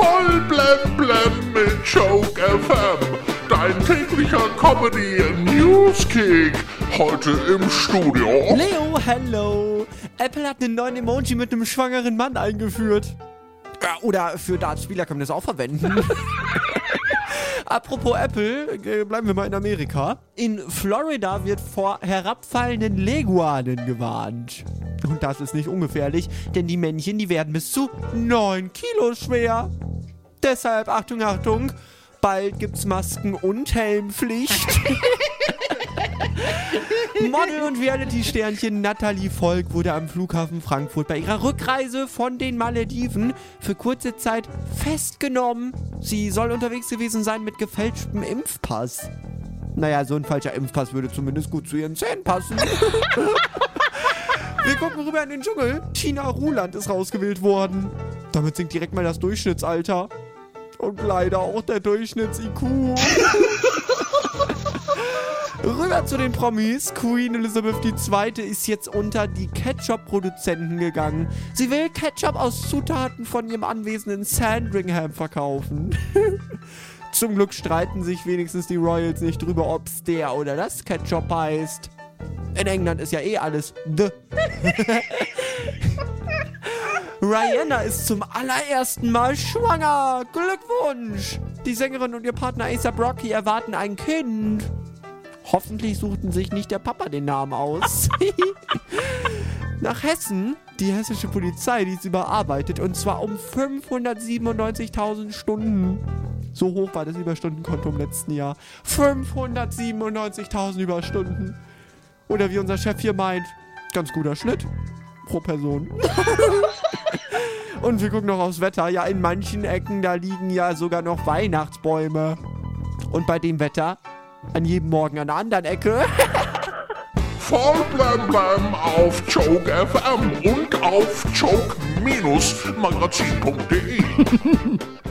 Voll blem blem mit Choke FM. Dein täglicher Comedy Newskick. Heute im Studio. Leo, hello! Apple hat einen neuen Emoji mit einem schwangeren Mann eingeführt. Ja, oder für Dartspieler kann man das auch verwenden. Apropos Apple, äh, bleiben wir mal in Amerika. In Florida wird vor herabfallenden Leguanen gewarnt. Und das ist nicht ungefährlich, denn die Männchen, die werden bis zu 9 Kilo schwer. Deshalb, Achtung, Achtung, bald gibt's Masken- und Helmpflicht. Model- und Reality-Sternchen Natalie Volk wurde am Flughafen Frankfurt bei ihrer Rückreise von den Malediven für kurze Zeit festgenommen. Sie soll unterwegs gewesen sein mit gefälschtem Impfpass. Naja, so ein falscher Impfpass würde zumindest gut zu ihren Zähnen passen. Wir gucken rüber in den Dschungel. China Ruland ist rausgewählt worden. Damit sinkt direkt mal das Durchschnittsalter. Und leider auch der Durchschnitts-IQ. Rüber zu den Promis. Queen Elizabeth II. ist jetzt unter die Ketchup-Produzenten gegangen. Sie will Ketchup aus Zutaten von ihrem Anwesen in Sandringham verkaufen. Zum Glück streiten sich wenigstens die Royals nicht drüber, ob's der oder das Ketchup heißt. In England ist ja eh alles the. Rihanna ist zum allerersten Mal schwanger. Glückwunsch! Die Sängerin und ihr Partner A$AP Rocky erwarten ein Kind. Hoffentlich suchten sich nicht der Papa den Namen aus. Nach Hessen, die hessische Polizei, die ist überarbeitet und zwar um 597.000 Stunden. So hoch war das Überstundenkonto im letzten Jahr. 597.000 Überstunden. Oder wie unser Chef hier meint, ganz guter Schnitt pro Person. Und wir gucken noch aufs Wetter. Ja, in manchen Ecken, da liegen ja sogar noch Weihnachtsbäume. Und bei dem Wetter an jedem Morgen an einer anderen Ecke. Voll blem blem auf Choke FM und auf choke-magazin.de.